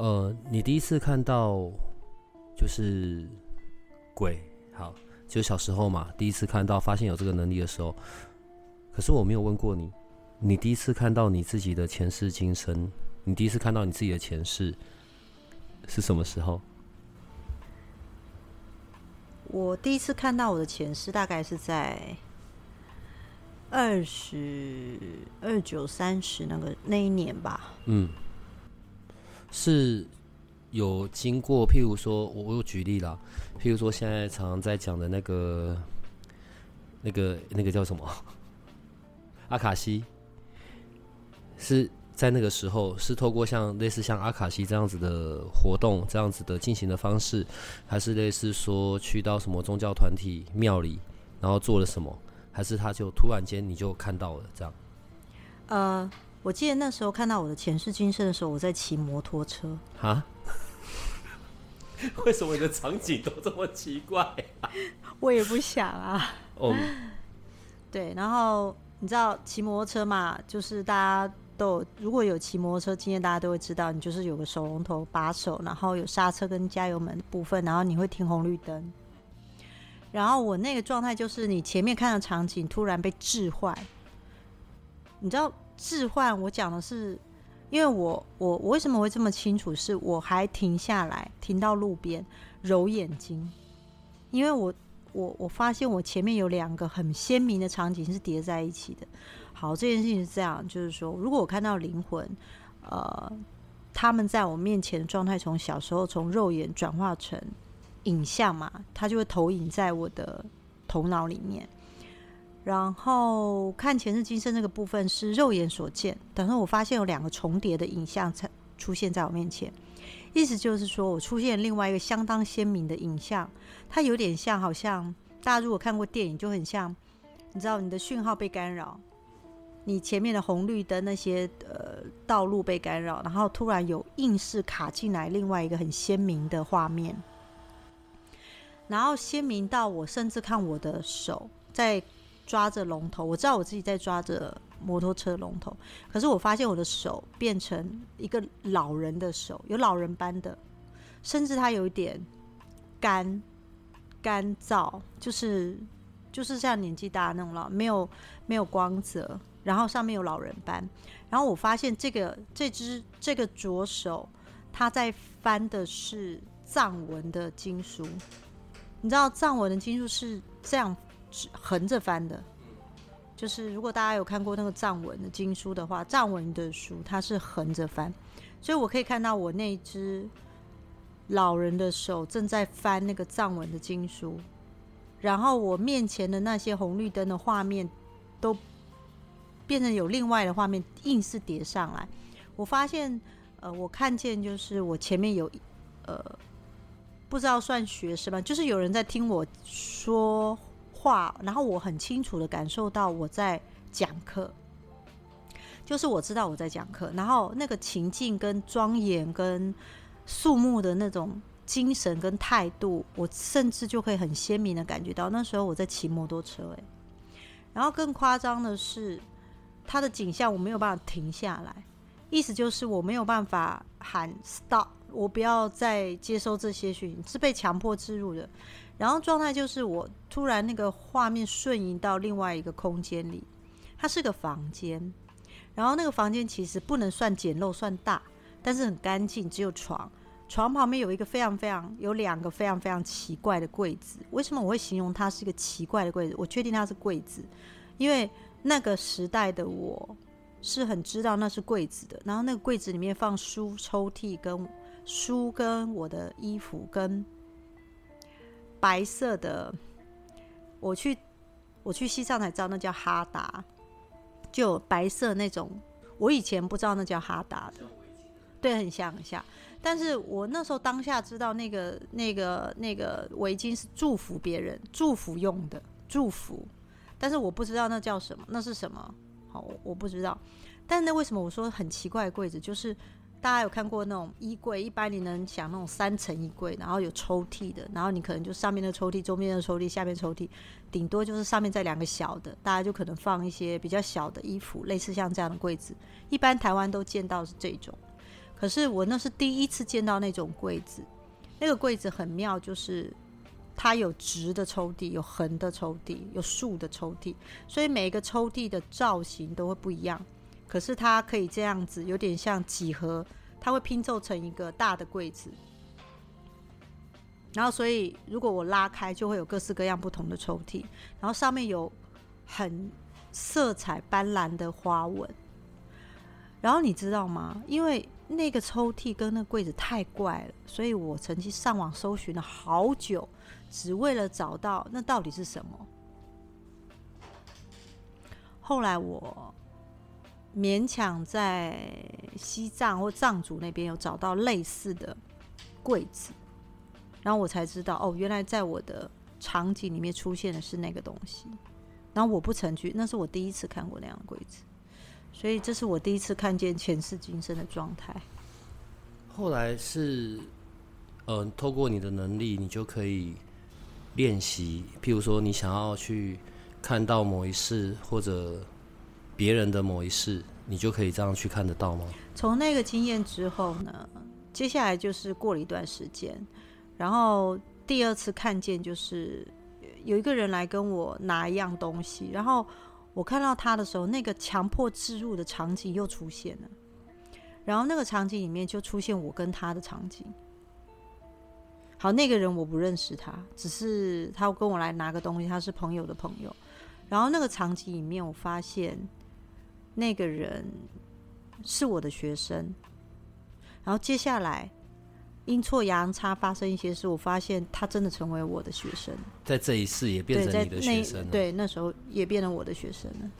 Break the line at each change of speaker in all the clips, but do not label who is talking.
呃，你第一次看到就是鬼，好，就小时候嘛，第一次看到发现有这个能力的时候。可是我没有问过你，你第一次看到你自己的前世今生，你第一次看到你自己的前世是什么时候？
我第一次看到我的前世，大概是在二十二九三十那个那一年吧。
嗯，是有经过，譬如说，我我有举例啦，譬如说现在常常在讲的那个、那个、那个叫什么？阿卡西，是在那个时候是透过像类似像阿卡西这样子的活动，这样子的进行的方式，还是类似说去到什么宗教团体庙里，然后做了什么，还是他就突然间你就看到了这样？
呃，我记得那时候看到我的前世今生的时候，我在骑摩托车。
啊？为什么你的场景都这么奇怪、
我也不想啊。
哦，
对，然后你知道骑摩托车嘛，就是大家都有如果有骑摩托车经验，大家都会知道，你就是有个手龙头把手，然后有刹车跟加油门的部分，然后你会停红绿灯。然后我那个状态就是，你前面看的场景突然被置换。你知道置换？我讲的是，因为我我我为什么会这么清楚？是我还停下来，停到路边揉眼睛，因为我我我发现我前面有两个很鲜明的场景是叠在一起的。好，这件事情是这样，就是说，如果我看到灵魂，呃，他们在我面前的状态，从小时候从肉眼转化成影像嘛，它就会投影在我的头脑里面。然后看前世今生那个部分是肉眼所见，等是我发现有两个重叠的影像才出现在我面前，意思就是说我出现另外一个相当鲜明的影像，它有点像，好像大家如果看过电影，就很像，你知道你的讯号被干扰，你前面的红绿灯那些呃道路被干扰，然后突然有硬是卡进来另外一个很鲜明的画面，然后鲜明到我甚至看我的手在。抓着龙头，我知道我自己在抓着摩托车龙头，可是我发现我的手变成一个老人的手，有老人般的，甚至它有一点干干燥，就是就是像年纪大那种老，没有没有光泽，然后上面有老人斑，然后我发现这个这只这个左手，它在翻的是藏文的经书，你知道藏文的经书是这样。横着翻的，就是如果大家有看过那个藏文的经书的话，藏文的书它是横着翻，所以我可以看到我那只老人的手正在翻那个藏文的经书，然后我面前的那些红绿灯的画面都变成有另外的画面硬是叠上来。我发现，呃，我看见就是我前面有，呃，不知道算学生吗？就是有人在听我说。话，然后我很清楚的感受到我在讲课，就是我知道我在讲课，然后那个情境跟庄严跟肃穆的那种精神跟态度，我甚至就可以很鲜明的感觉到那时候我在骑摩托车，哎，然后更夸张的是，它的景象我没有办法停下来，意思就是我没有办法喊 stop，我不要再接收这些讯息，是被强迫置入的。然后状态就是我突然那个画面瞬移到另外一个空间里，它是个房间，然后那个房间其实不能算简陋，算大，但是很干净，只有床，床旁边有一个非常非常有两个非常非常奇怪的柜子。为什么我会形容它是一个奇怪的柜子？我确定它是柜子，因为那个时代的我是很知道那是柜子的。然后那个柜子里面放书抽屉跟书跟我的衣服跟。白色的，我去我去西藏才知道那叫哈达，就白色那种。我以前不知道那叫哈达的，对，很像很像。但是我那时候当下知道那个那个那个围巾是祝福别人、祝福用的祝福，但是我不知道那叫什么，那是什么？好，我不知道。但那为什么我说很奇怪的柜子？就是大家有看过那种衣柜，一般你能想那种三层衣柜，然后有抽屉的，然后你可能就上面的抽屉、中间的抽屉、下面抽屉，顶多就是上面再两个小的，大家就可能放一些比较小的衣服，类似像这样的柜子。一般台湾都见到是这种。可是我那是第一次见到那种柜子，那个柜子很妙，就是它有直的抽屉，有横的抽屉，有竖的抽屉，所以每一个抽屉的造型都会不一样。可是它可以这样子，有点像几何，它会拼凑成一个大的柜子。然后，所以如果我拉开，就会有各式各样不同的抽屉，然后上面有很色彩斑斓的花纹。然后你知道吗？因为那个抽屉跟那柜子太怪了，所以我曾经上网搜寻了好久，只为了找到那到底是什么。后来我勉强在西藏或藏族那边有找到类似的柜子，然后我才知道哦，原来在我的场景里面出现的是那个东西。然后我不曾去，那是我第一次看过那样的柜子。所以这是我第一次看见前世今生的状态。
后来是，呃，透过你的能力，你就可以练习。譬如说，你想要去看到某一世，或者别人的某一世，你就可以这样去看得到吗？
从那个经验之后呢，接下来就是过了一段时间，然后第二次看见就是有一个人来跟我拿一样东西，然后。我看到他的时候，那个强迫置入的场景又出现了，然后那个场景里面就出现我跟他的场景。好，那个人我不认识他，只是他跟我来拿个东西，他是朋友的朋友。然后那个场景里面，我发现那个人是我的学生。然后接下来。阴错阳差发生一些事，我发现他真的成为我的学生，
在这一世也变成你的学生。
对，那时候也变成我的学生了。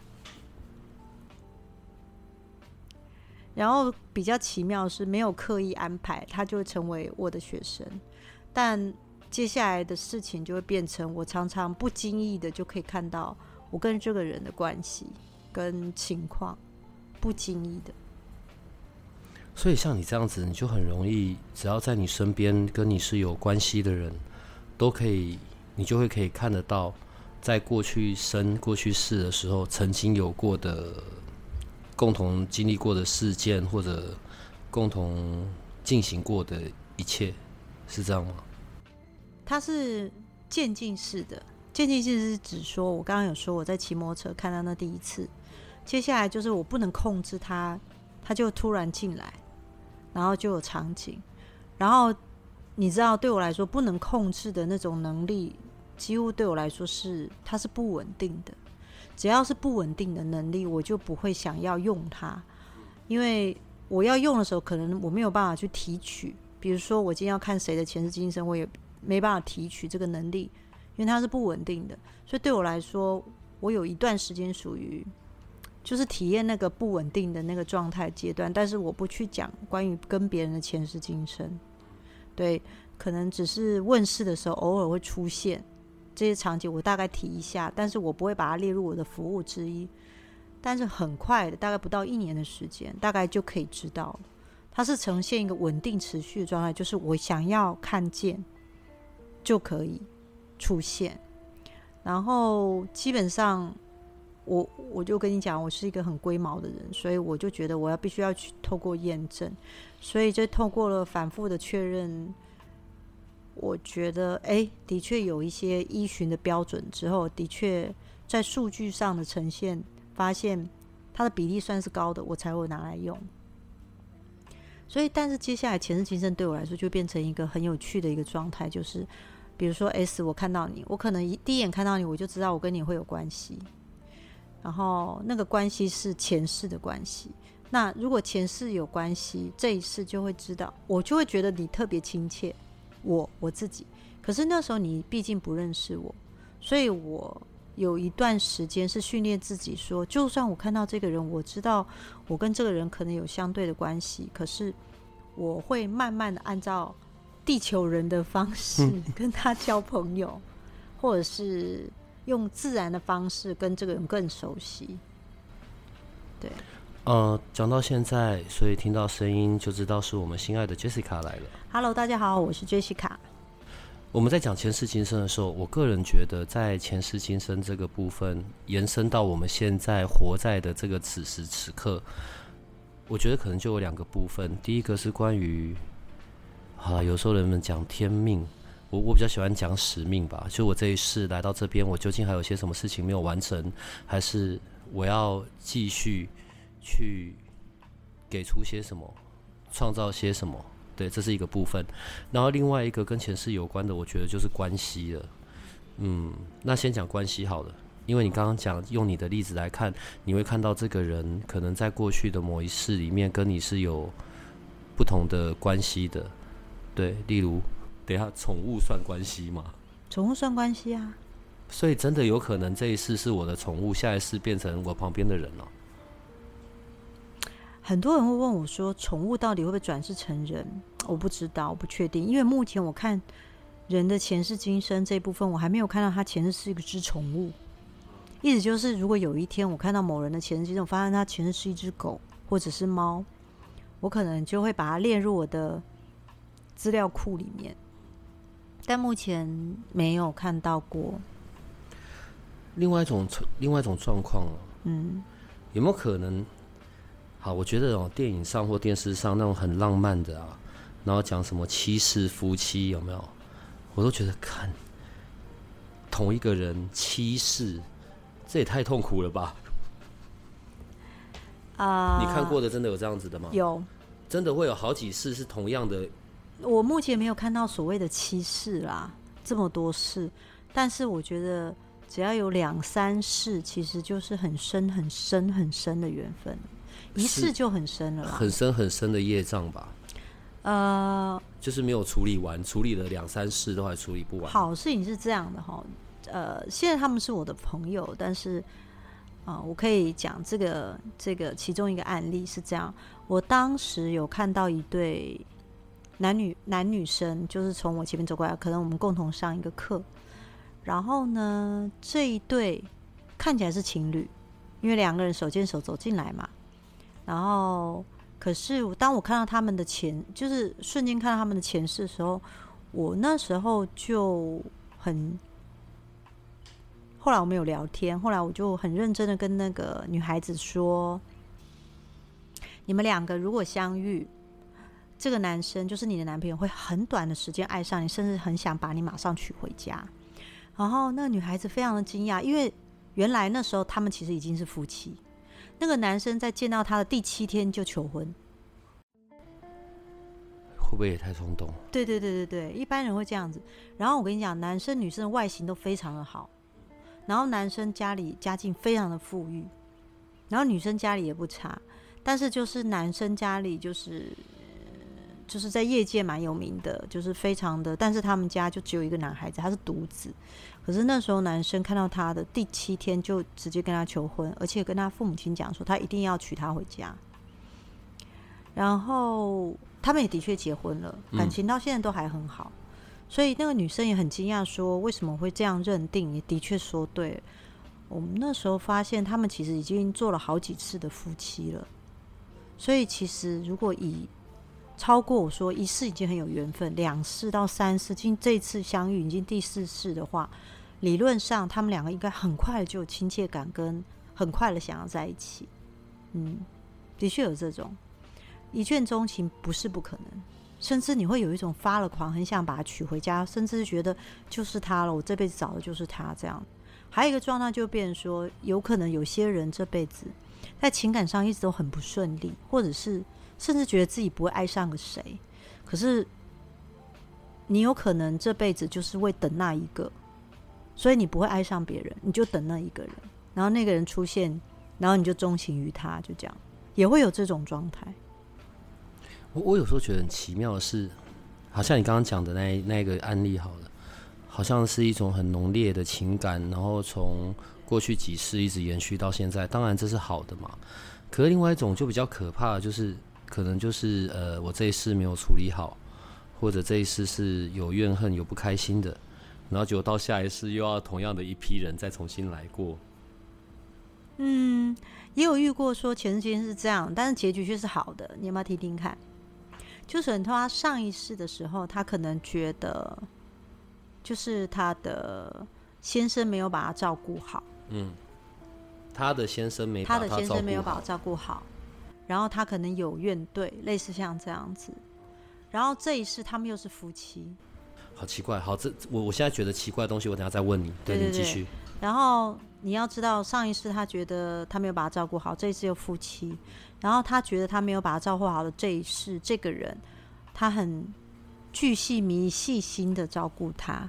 然后比较奇妙是，没有刻意安排，他就会成为我的学生。但接下来的事情就会变成，我常常不经意的就可以看到我跟这个人的关系跟情况，不经意的。
所以像你这样子，你就很容易，只要在你身边跟你是有关系的人，都可以，你就会可以看得到，在过去生、过去世的时候，曾经有过的共同经历过的事件，或者共同进行过的一切，是这样吗？
它是渐进式的，渐进式是指说，我刚刚有说我在骑摩托车看到那第一次，接下来就是我不能控制它。他就突然进来，然后就有场景，然后你知道，对我来说不能控制的那种能力，几乎对我来说是它是不稳定的。只要是不稳定的能力，我就不会想要用它，因为我要用的时候，可能我没有办法去提取。比如说，我今天要看谁的前世今生，我也没办法提取这个能力，因为它是不稳定的。所以对我来说，我有一段时间属于。就是体验那个不稳定的那个状态阶段，但是我不去讲关于跟别人的前世今生，对，可能只是问世的时候偶尔会出现这些场景，我大概提一下，但是我不会把它列入我的服务之一。但是很快的，大概不到一年的时间，大概就可以知道，它是呈现一个稳定持续的状态，就是我想要看见就可以出现，然后基本上。我我就跟你讲，我是一个很龟毛的人，所以我就觉得我要必须要去透过验证，所以就透过了反复的确认，我觉得哎，的确有一些依循的标准之后，的确在数据上的呈现，发现它的比例算是高的，我才会拿来用。所以，但是接下来前世今生对我来说就变成一个很有趣的一个状态，就是比如说 S，我看到你，我可能一第一眼看到你，我就知道我跟你会有关系。然后那个关系是前世的关系，那如果前世有关系，这一世就会知道，我就会觉得你特别亲切，我我自己。可是那时候你毕竟不认识我，所以我有一段时间是训练自己说，就算我看到这个人，我知道我跟这个人可能有相对的关系，可是我会慢慢的按照地球人的方式 跟他交朋友，或者是用自然的方式跟这个人更熟悉。对，
呃，讲到现在，所以听到声音就知道是我们心爱的 Jessica 来了。
Hello，大家好，我是 Jessica。
我们在讲前世今生的时候，我个人觉得，在前世今生这个部分延伸到我们现在活在的这个此时此刻，我觉得可能就有两个部分。第一个是关于，啊，有时候人们讲天命，我我比较喜欢讲使命吧。就我这一世来到这边，我究竟还有些什么事情没有完成，还是我要继续去给出些什么，创造些什么？对，这是一个部分。然后另外一个跟前世有关的，我觉得就是关系了。嗯，那先讲关系好了，因为你刚刚讲用你的例子来看，你会看到这个人可能在过去的某一世里面跟你是有不同的关系的。对，例如，等一下宠物算关系吗？
宠物算关系啊？
所以真的有可能这一世是我的宠物，下一世变成我旁边的人了。
很多人会问我说，宠物到底会不会转世成人？我不知道，我不确定，因为目前我看人的前世今生这部分，我还没有看到他前世是一只宠物。意思就是，如果有一天我看到某人的前世今生，我发现他前世是一只狗或者是猫，我可能就会把它列入我的资料库里面。但目前没有看到过。
另外一种另外一种状况哦，
嗯，
有没有可能？好，我觉得哦，电影上或电视上那种很浪漫的啊，然后讲什么七世夫妻有没有？我都觉得看同一个人七世，这也太痛苦了吧？
啊、
你看过的真的有这样子的吗？
有，
真的会有好几世是同样的？
我目前没有看到所谓的七世啦，这么多世，但是我觉得只要有两三世，其实就是很深、很深、很深的缘分，一世就很深了啦。
很深很深的业障吧？
呃，
就是没有处理完，处理了两三世都还处理不完。
好事情是这样的哈，呃，现在他们是我的朋友，但是啊、我可以讲这个这个其中一个案例是这样，我当时有看到一对男女男女生，就是从我前面走过来，可能我们共同上一个课，然后呢，这一对看起来是情侣，因为两个人手牵手走进来嘛，然后可是当我看到他们的前，就是瞬间看到他们的前世的时候，我那时候就很，后来我们有聊天，后来我就很认真的跟那个女孩子说，你们两个如果相遇，这个男生就是你的男朋友，会很短的时间爱上你，甚至很想把你马上娶回家。然后那个女孩子非常的惊讶，因为原来那时候他们其实已经是夫妻。那个男生在见到她的第七天就求婚。
会不会也太冲动？
对对对对对，一般人会这样子。然后我跟你讲，男生女生的外形都非常的好，然后男生家里家境非常的富裕，然后女生家里也不差，但是就是男生家里就是呃就是在业界蛮有名的，就是非常的，但是他们家就只有一个男孩子，他是独子。可是那时候男生看到他的第七天就直接跟他求婚，而且跟他父母亲讲说他一定要娶她回家。然后他们也的确结婚了，感情到现在都还很好。所以那个女生也很惊讶，说为什么会这样认定？也的确说对了。我们那时候发现，他们其实已经做了好几次的夫妻了。所以其实如果以超过我说一世已经很有缘分，两世到三世，今这次相遇已经第四世的话，理论上他们两个应该很快就有亲切感，跟很快的想要在一起。嗯，的确有这种一见钟情，不是不可能。甚至你会有一种发了狂，很想把他娶回家，甚至是觉得就是他了，我这辈子找的就是他这样。还有一个状态就变成说，有可能有些人这辈子在情感上一直都很不顺利，或者是甚至觉得自己不会爱上个谁，可是你有可能这辈子就是为等那一个，所以你不会爱上别人，你就等那一个人，然后那个人出现，然后你就钟情于他，就这样，也会有这种状态。
我我有时候觉得很奇妙的是，好像你刚刚讲的那那个案例好了，好像是一种很浓烈的情感，然后从过去几世一直延续到现在。当然这是好的嘛，可是另外一种就比较可怕的就是可能就是呃，我这一世没有处理好，或者这一世是有怨恨、有不开心的，然后结果到下一世又要同样的一批人再重新来过。
嗯，也有遇过说前世今生是这样，但是结局却是好的。你要不要听听看？就是他上一世的时候，他可能觉得，就是他的先生没有把他照顾好。
嗯，他的先生没
他的先生没有把
照
我照顾好，然后他可能有怨怼，类似像这样子。然后这一世他们又是夫妻，
好奇怪。好，这我我现在觉得奇怪的东西，我等下再问你。
对
你继续。
然后你要知道，上一世他觉得他没有把他照顾好，这一世又夫妻，然后他觉得他没有把他照顾好的这一世，这个人他很巨细靡细心的照顾他，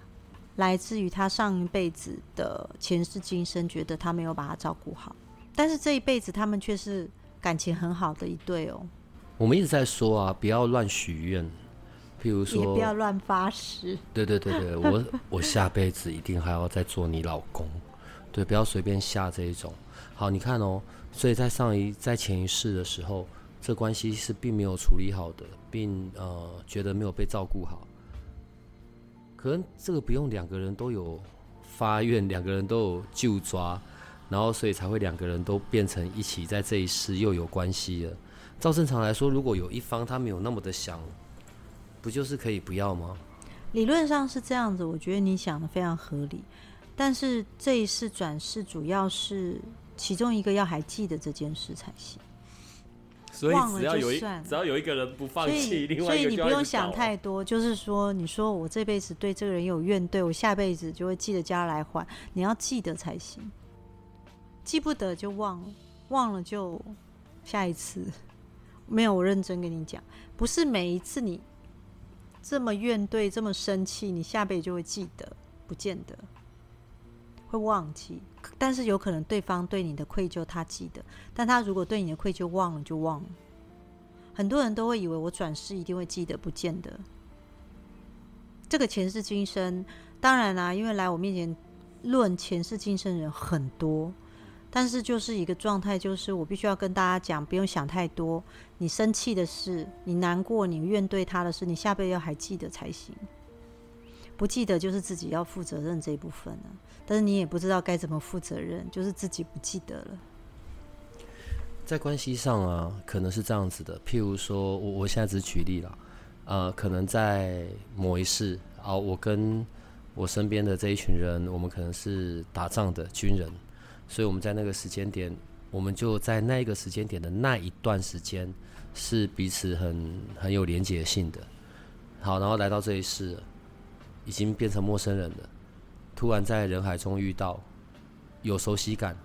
来自于他上一辈子的前世今生，觉得他没有把他照顾好，但是这一辈子他们却是感情很好的一对哦，
我们一直在说啊，不要乱许愿。譬如说
也
说
不，要乱发誓。
对对对对，我我下辈子一定还要再做你老公，对，不要随便下这一种。好，你看哦，所以在上一在前一世的时候，这关系是并没有处理好的，并呃觉得没有被照顾好。可能这个不用两个人都有发愿，两个人都有就抓，然后所以才会两个人都变成一起在这一世又有关系了。照正常来说，如果有一方他没有那么的想，不就是可以不要吗？
理论上是这样子，我觉得你想的非常合理。但是这一世转世主要是其中一个要还记得这件事才行，
所以
忘了
只要有一
就算
只要有一个人不放
所
弃，
以
另外一个
所以你不用想太多，就是说，你说我这辈子对这个人有怨怼，我下辈子就会记得家来还，你要记得才行。记不得就忘了，忘了就下一次。没有，我认真跟你讲，不是每一次你这么怨怼、这么生气，你下辈子就会记得，不见得会忘记。但是有可能对方对你的愧疚他记得，但他如果对你的愧疚忘了就忘了。很多人都会以为我转世一定会记得，不见得。这个前世今生，当然啦、因为来我面前论前世今生人很多，但是就是一个状态，就是我必须要跟大家讲，不用想太多。你生气的事，你难过，你怨对他的事，你下辈要还记得才行。不记得就是自己要负责任这一部分了、但是你也不知道该怎么负责任，就是自己不记得了。
在关系上啊，可能是这样子的。譬如说，我我现在只举例了，呃，可能在某一世啊，我跟我身边的这一群人，我们可能是打仗的军人，所以我们在那个时间点，我们就在那一个时间点的那一段时间，是彼此很很有连结性的。好，然后来到这一世，已经变成陌生人了，突然在人海中遇到，有熟悉感，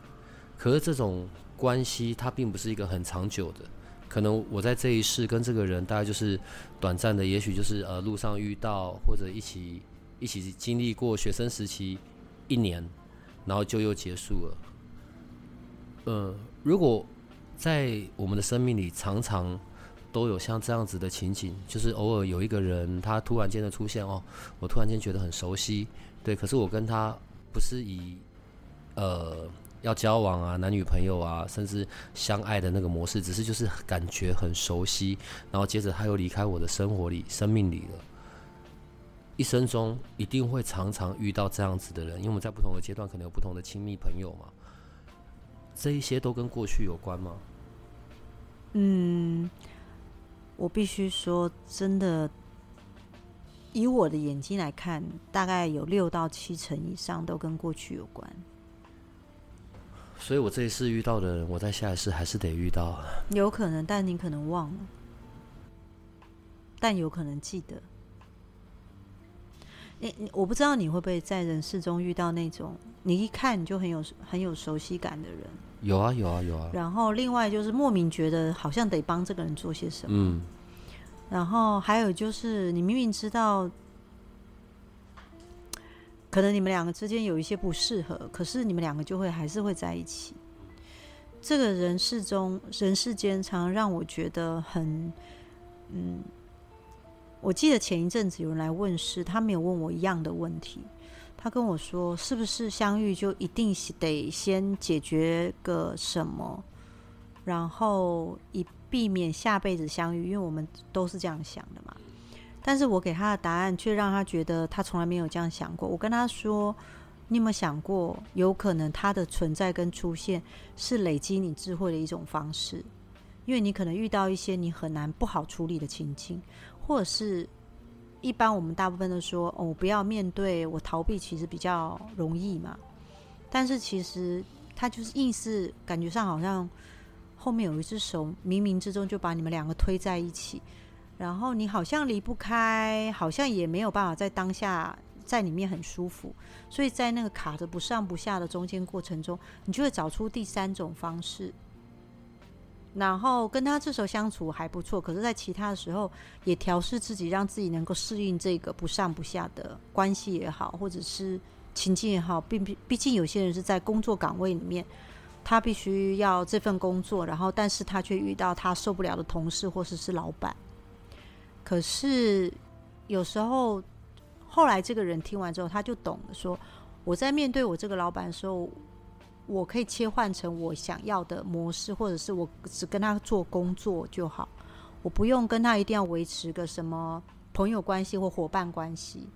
可是这种关系它并不是一个很长久的，可能我在这一世跟这个人大概就是短暂的，也许就是呃路上遇到或者一起一起经历过学生时期一年，然后就又结束了。呃，如果在我们的生命里常常都有像这样子的情景，就是偶尔有一个人他突然间的出现哦，我突然间觉得很熟悉，对，可是我跟他不是以呃要交往啊、男女朋友啊，甚至相爱的那个模式，只是就是感觉很熟悉，然后接着他又离开我的生活里、生命里了。一生中一定会常常遇到这样子的人，因为我们在不同的阶段可能有不同的亲密朋友嘛。这一些都跟过去有关吗？
嗯，我必须说，真的，以我的眼睛来看，大概有六到七成以上都跟过去有关。
所以我这一次遇到的人，我在下一世还是得遇到。
有可能，但你可能忘了，但有可能记得。你你，我不知道你会不会在人世中遇到那种你一看你就很有很有熟悉感的人，
有啊，有啊，有啊。
然后另外就是莫名觉得好像得帮这个人做些什么，
嗯，
然后还有就是你明明知道，可能你们两个之间有一些不适合，可是你们两个就会还是会在一起。这个人世中人世间常让我觉得很，嗯，我记得前一阵子有人来问事，他没有问我一样的问题，他跟我说是不是相遇就一定得先解决个什么，然后以避免下辈子相遇，因为我们都是这样想的嘛。但是我给他的答案却让他觉得他从来没有这样想过。我跟他说：“你有没有想过，有可能他的存在跟出现是累积你智慧的一种方式？因为你可能遇到一些你很难不好处理的情境，或者是一般我们大部分都说哦，不要面对，我逃避其实比较容易嘛。但是其实他就是硬是感觉上好像后面有一只手冥冥之中就把你们两个推在一起。”然后你好像离不开，好像也没有办法在当下在里面很舒服，所以在那个卡着不上不下的中间过程中，你就会找出第三种方式。然后跟他这时候相处还不错，可是，在其他的时候也调试自己，让自己能够适应这个不上不下的关系也好，或者是情境也好。毕毕毕竟有些人是在工作岗位里面，他必须要这份工作，然后但是他却遇到他受不了的同事或者是老板。可是有时候，后来这个人听完之后，他就懂了，说我在面对我这个老板的时候，我可以切换成我想要的模式，或者是我只跟他做工作就好，我不用跟他一定要维持个什么朋友关系或伙伴关系。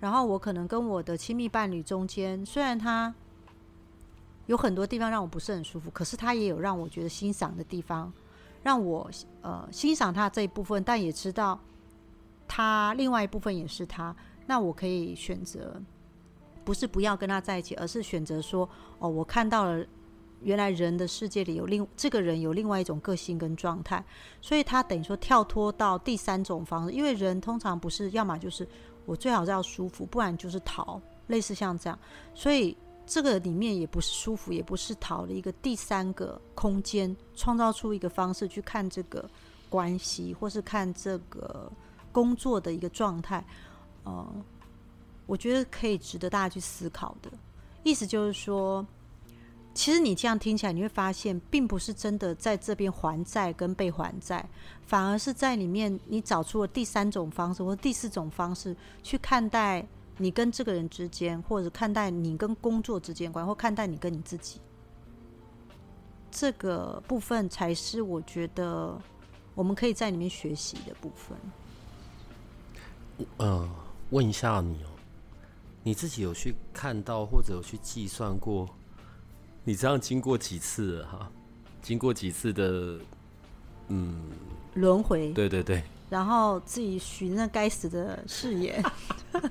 然后我可能跟我的亲密伴侣中间，虽然他有很多地方让我不是很舒服，可是他也有让我觉得欣赏的地方，让我呃欣赏他这一部分，但也知道。他另外一部分也是他，那我可以选择，不是不要跟他在一起，而是选择说，哦，我看到了，原来人的世界里有另这个人有另外一种个性跟状态，所以他等于说跳脱到第三种方式，因为人通常不是要么就是我最好是要舒服，不然就是逃，类似像这样，所以这个里面也不是舒服，也不是逃的一个第三个空间，创造出一个方式去看这个关系，或是看这个。工作的一个状态，呃，我觉得可以值得大家去思考的。意思就是说，其实你这样听起来，你会发现，并不是真的在这边还债跟被还债，反而是在里面你找出了第三种方式或第四种方式去看待你跟这个人之间，或者看待你跟工作之间关，或看待你跟你自己。这个部分才是我觉得我们可以在里面学习的部分。
嗯，问一下你哦，你自己有去看到或者有去计算过，你这样经过几次哈？经过几次的嗯
轮回？
对对对。
然后自己许那该死的誓言。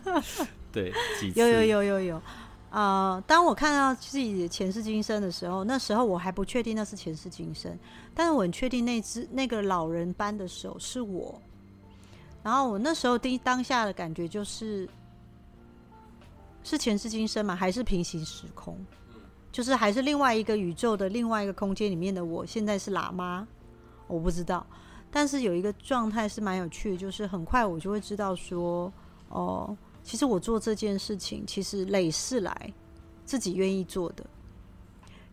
对，
有有有有有啊！当我看到自己的前世今生的时候，那时候我还不确定那是前世今生，但是我很确定那只那个老人般的手是我。然后我那时候第当下的感觉就是，是前世今生吗，还是平行时空？就是还是另外一个宇宙的另外一个空间里面的我，现在是喇嘛，我不知道。但是有一个状态是蛮有趣的，就是很快我就会知道说，哦，其实我做这件事情，其实累世来自己愿意做的。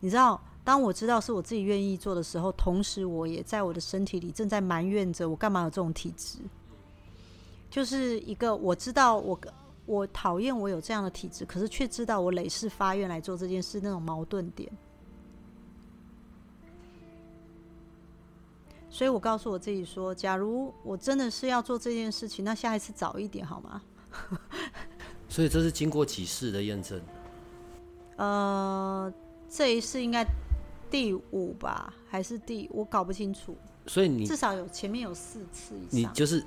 你知道，当我知道是我自己愿意做的时候，同时我也在我的身体里正在埋怨着，我干嘛有这种体质？就是一个我知道我我讨厌我有这样的体质，可是却知道我累世发愿来做这件事那种矛盾点，所以我告诉我自己说：，假如我真的是要做这件事情，那下一次早一点好吗？
所以这是经过几世的验证？
呃，这一世应该第五吧，还是第我搞不清楚。
所以你
至少有前面有四次以
上，你就是。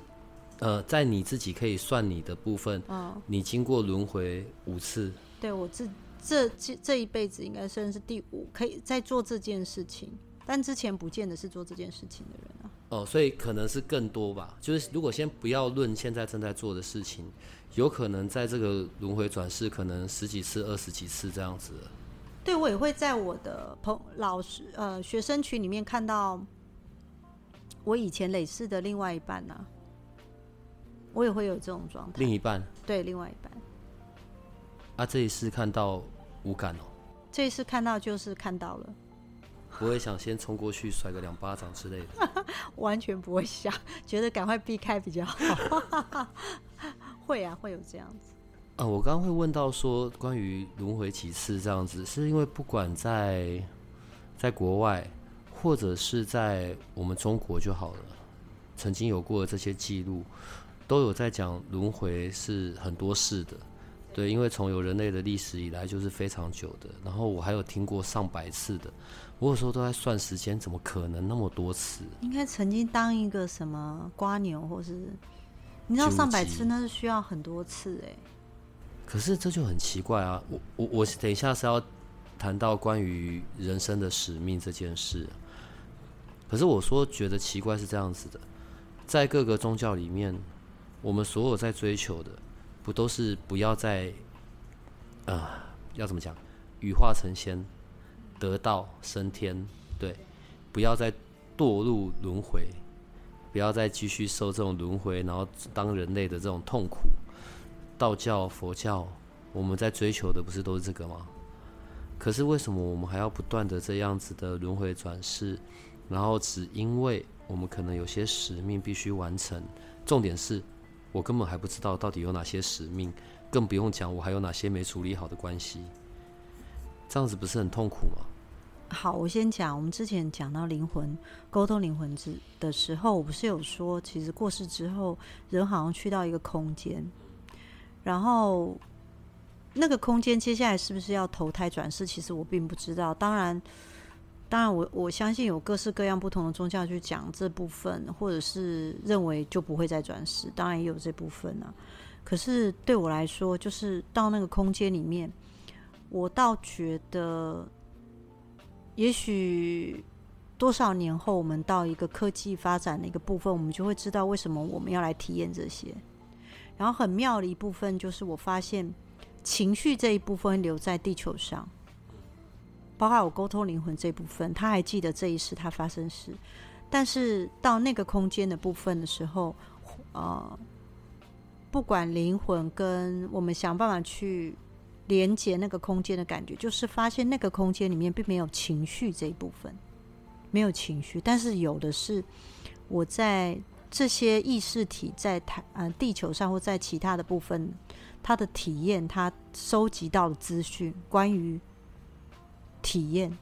呃，在你自己可以算你的部分，嗯，你经过轮回五次，
对我这这这这一辈子应该算是第五，可以在做这件事情，但之前不见得是做这件事情的人啊。
哦，所以可能是更多吧。就是如果先不要论现在正在做的事情，有可能在这个轮回转世，可能十几次、二十几次这样子。
对，我也会在我的朋老师呃学生群里面看到我以前累世的另外一半呢。我也会有这种状态。
另一半，
对，另外一半。
啊，这一次看到无感哦。
这一次看到就是看到了。
不会想先冲过去甩个两巴掌之类的。
完全不会想，觉得赶快避开比较好。会啊，会有这样子。
啊，我刚刚会问到说关于轮回几次这样子，是因为不管在在国外或者是在我们中国就好了，曾经有过的这些记录，都有在讲轮回是很多事的。对，因为从有人类的历史以来就是非常久的。然后我还有听过上百次的，我有时候都在算时间，怎么可能那么多次？
应该曾经当一个什么瓜牛，或是你知道上百次那是需要很多次哎。
可是这就很奇怪啊！我我我等一下是要谈到关于人生的使命这件事。可是我说觉得奇怪是这样子的，在各个宗教里面，我们所有在追求的。不都是不要再，啊，要怎么讲？羽化成仙，得道升天，对，不要再堕入轮回，不要再继续受这种轮回，然后当人类的这种痛苦。道教、佛教，我们在追求的不是都是这个吗？可是为什么我们还要不断的这样子的轮回转世？然后只因为我们可能有些使命必须完成，重点是。我根本还不知道到底有哪些使命，更不用讲我还有哪些没处理好的关系，这样子不是很痛苦吗？
好，我先讲，我们之前讲到灵魂沟通灵魂之的时候，我不是有说，其实过世之后，人好像去到一个空间，然后那个空间接下来是不是要投胎转世，其实我并不知道。当然。当然，我我相信有各式各样不同的宗教去讲这部分，或者是认为就不会再转世，当然也有这部分啊。可是对我来说，就是到那个空间里面，我倒觉得，也许多少年后，我们到一个科技发展的一个部分，我们就会知道为什么我们要来体验这些。然后很妙的一部分就是，我发现情绪这一部分留在地球上。包括我沟通灵魂这部分，他还记得这一世他发生事，但是到那个空间的部分的时候，呃，不管灵魂跟我们想办法去连接那个空间的感觉，就是发现那个空间里面并没有情绪这一部分，没有情绪，但是有的是我在这些意识体在台呃地球上或在其他的部分，他的体验，他收集到的资讯关于。体验，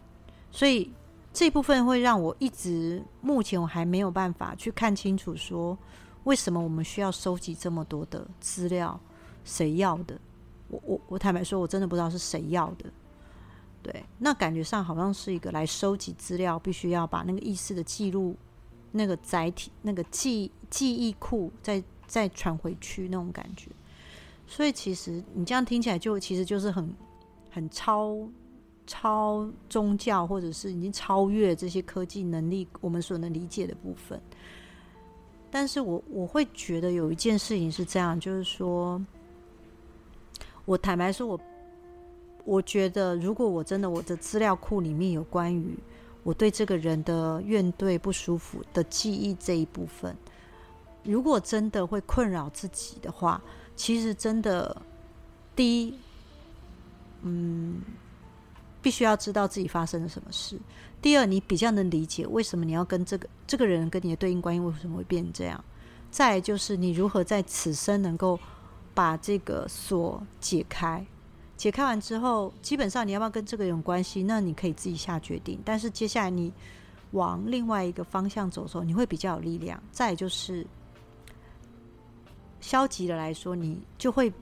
所以这部分会让我一直目前我还没有办法去看清楚，说为什么我们需要收集这么多的资料，谁要的？我我我坦白说，我真的不知道是谁要的。对，那感觉上好像是一个来收集资料，必须要把那个意识的记录，那个载体，那个记记忆库再再传回去那种感觉。所以其实你这样听起来，就其实就是很很超。超宗教，或者是已经超越这些科技能力，我们所能理解的部分。但是我我会觉得有一件事情是这样，就是说，我坦白说，我我觉得，如果我真的我的资料库里面有关于我对这个人的怨怼不舒服的记忆这一部分，如果真的会困扰自己的话，其实真的第一，嗯。必须要知道自己发生了什么事。第二，你比较能理解为什么你要跟这个这个人跟你的对应关系为什么会变这样。再就是你如何在此生能够把这个锁解开。解开完之后，基本上你要不要跟这个人有关系，那你可以自己下决定。但是接下来你往另外一个方向走的时候，你会比较有力量。再就是消极的来说，你就会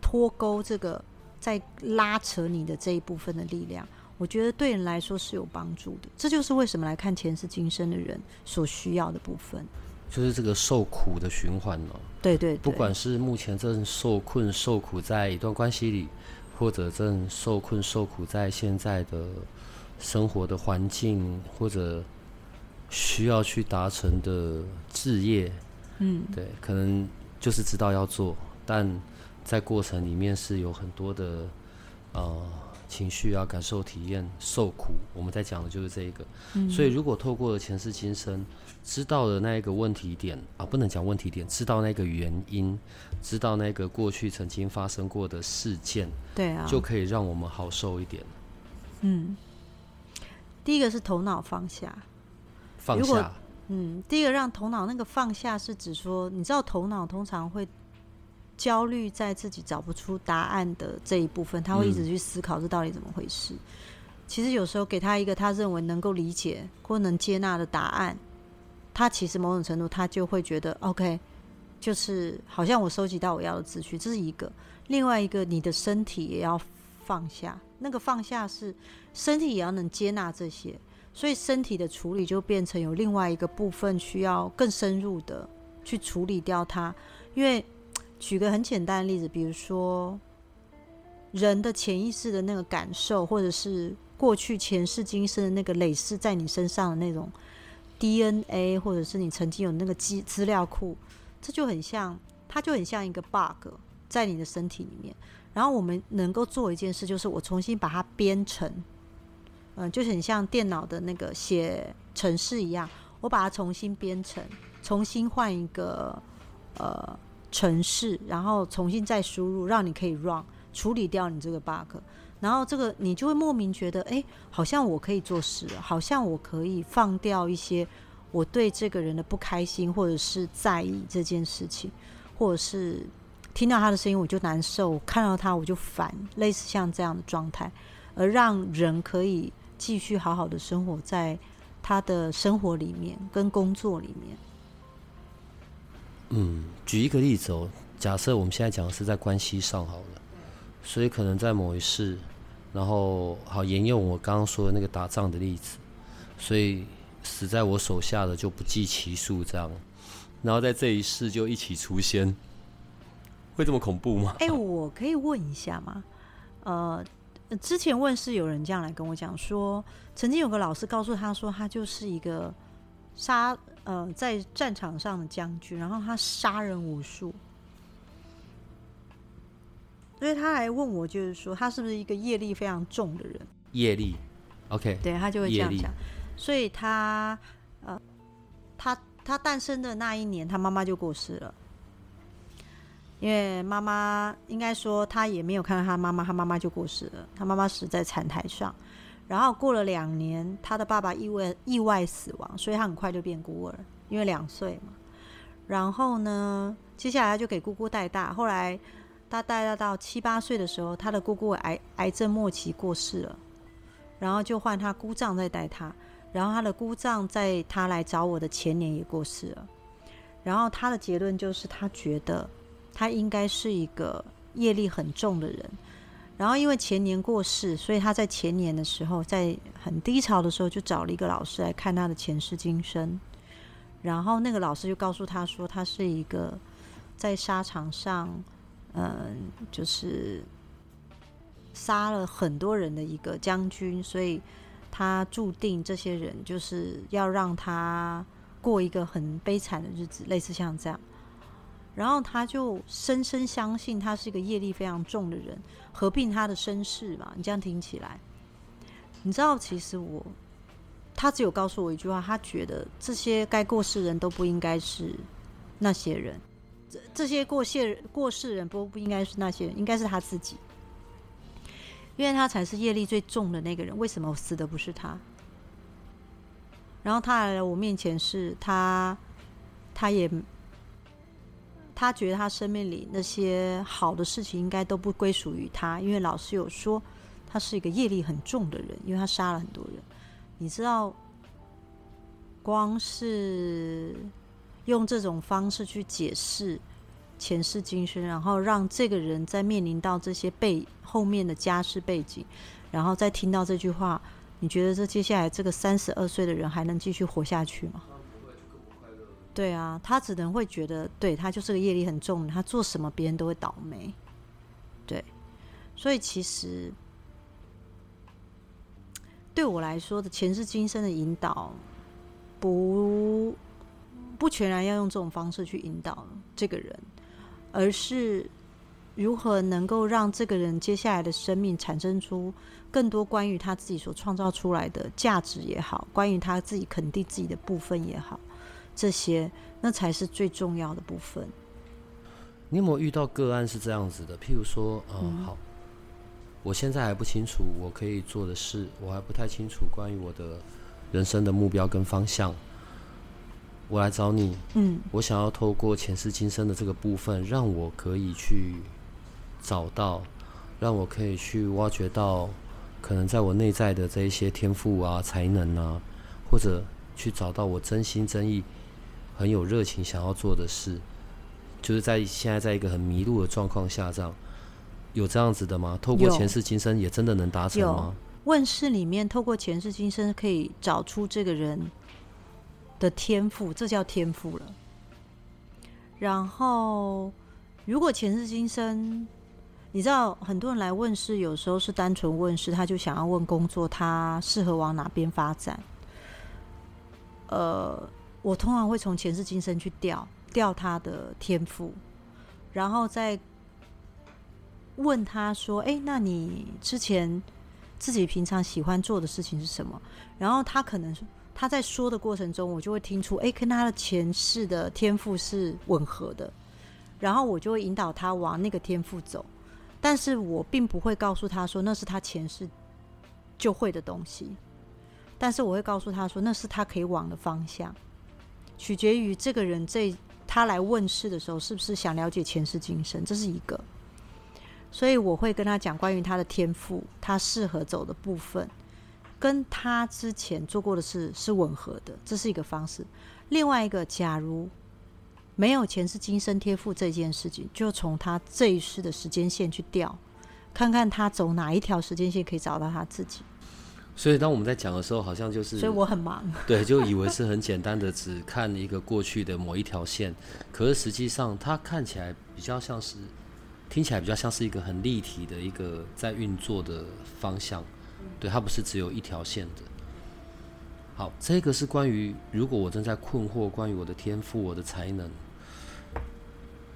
脱钩这个。在拉扯你的这一部分的力量，我觉得对人来说是有帮助的。这就是为什么来看前世今生的人所需要的部分，
就是这个受苦的循环了。
对对，
不管是目前正受困受苦在一段关系里，或者正受困受苦在现在的生活的环境，或者需要去达成的置业，
嗯，
对，可能就是知道要做，但。在过程里面是有很多的呃情绪啊、感受、体验、受苦。我们在讲的就是这一个。所以，如果透过了前世今生，知道了那一个问题点啊，不能讲问题点，知道那个原因，知道那个过去曾经发生过的事件，
对啊，
就可以让我们好受一点。
嗯，第一个是头脑放下，
放下。
嗯，第一个让头脑那个放下，是指说，你知道头脑通常会。焦虑在自己找不出答案的这一部分，他会一直去思考这到底怎么回事。其实有时候给他一个他认为能够理解或能接纳的答案，他其实某种程度他就会觉得 OK，就是好像我收集到我要的资讯，这是一个。另外一个，你的身体也要放下，那个放下是身体也要能接纳这些，所以身体的处理就变成有另外一个部分需要更深入的去处理掉它。因为举个很简单的例子，比如说人的潜意识的那个感受，或者是过去前世今生的那个累世在你身上的那种 DNA，或者是你曾经有那个资资料库，这就很像，它就很像一个 bug。在你的身体里面，然后我们能够做一件事，就是我重新把它编程，嗯，就很像电脑的那个写程式一样，我把它重新编程，重新换一个呃程式，然后重新再输入，让你可以 run 处理掉你这个 bug，然后这个你就会莫名觉得，哎，好像我可以做事，好像我可以放掉一些我对这个人的不开心，或者是在意这件事情，或者是。听到他的声音我就难受，看到他我就烦，类似像这样的状态，而让人可以继续好好的生活在他的生活里面跟工作里面。
嗯，举一个例子哦，假设我们现在讲的是在关系上好了，所以可能在某一世，然后好沿用我刚刚说的那个打仗的例子，所以死在我手下的就不计其数这样，然后在这一世就一起出现。会这么恐怖吗？
哎，我可以问一下吗？呃，之前问是有人这样来跟我讲说，曾经有个老师告诉他说，他就是一个杀呃在战场上的将军，然后他杀人无数，所以他来问我，就是说他是不是一个业力非常重的人？
业力，OK，
对他就会这样讲，所以他呃，他他诞生的那一年，他妈妈就过世了。因为妈妈应该说，他也没有看到他妈妈，他妈妈就过世了。他妈妈死在产台上，然后过了两年，他的爸爸意外意外死亡，所以他很快就变孤儿，因为两岁嘛。然后呢，接下来他就给姑姑带大。后来他带大到七八岁的时候，他的姑姑癌癌症末期过世了，然后就换他姑丈在带他。然后他的姑丈在他来找我的前年也过世了。然后他的结论就是，他觉得。他应该是一个业力很重的人，然后因为前年过世，所以他在前年的时候，在很低潮的时候，就找了一个老师来看他的前世今生。然后那个老师就告诉他说，他是一个在沙场上，嗯，就是杀了很多人的一个将军，所以他注定这些人就是要让他过一个很悲惨的日子，类似像这样。然后他就深深相信他是一个业力非常重的人，合并他的身世嘛。你这样听起来，你知道，其实我他只有告诉我一句话，他觉得这些该过世人都不应该是那些人，这这些过世过世人不不应该是那些人，应该是他自己，因为他才是业力最重的那个人。为什么死的不是他？然后他来了我面前，是他，他也。他觉得他生命里那些好的事情应该都不归属于他，因为老师有说他是一个业力很重的人，因为他杀了很多人。你知道，光是用这种方式去解释前世今生，然后让这个人在面临到这些背后面的家世背景，然后再听到这句话，你觉得这接下来这个三十二岁的人还能继续活下去吗？对啊，他只能会觉得，对他就是个业力很重，他做什么别人都会倒霉。对，所以其实对我来说的前世今生的引导，不不全然要用这种方式去引导这个人，而是如何能够让这个人接下来的生命产生出更多关于他自己所创造出来的价值也好，关于他自己肯定自己的部分也好。这些，那才是最重要的部分。
你有没有遇到个案是这样子的？譬如说，嗯，好，我现在还不清楚我可以做的事，我还不太清楚关于我的人生的目标跟方向。我来找你，
嗯，
我想要透过前世今生的这个部分，让我可以去找到，让我可以去挖掘到可能在我内在的这一些天赋啊、才能啊，或者去找到我真心真意、很有热情想要做的事，就是在现在在一个很迷路的状况下，这样有这样子的吗？透过前世今生也真的能达成吗？
问世里面透过前世今生可以找出这个人的天赋，这叫天赋了。然后，如果前世今生，你知道很多人来问世，有时候是单纯问世，他就想要问工作，他适合往哪边发展。呃，我通常会从前世今生去调调他的天赋，然后再问他说：“哎，那你之前自己平常喜欢做的事情是什么？”然后他可能他在说的过程中，我就会听出，哎，跟他的前世的天赋是吻合的，然后我就会引导他往那个天赋走，但是我并不会告诉他说那是他前世就会的东西，但是我会告诉他说那是他可以往的方向，取决于这个人这他来问世的时候是不是想了解前世今生，这是一个，所以我会跟他讲关于他的天赋，他适合走的部分。跟他之前做过的事是吻合的，这是一个方式。另外一个，假如没有前世今生贴附这件事情，就从他这一世的时间线去调，看看他走哪一条时间线可以找到他自己。
所以，当我们在讲的时候，好像就是，
所以我很忙。
对，就以为是很简单的，只看一个过去的某一条线，可是实际上，它看起来比较像是，听起来比较像是一个很立体的一个在运作的方向。对，它不是只有一条线的。好，这个是关于如果我正在困惑关于我的天赋、我的才能，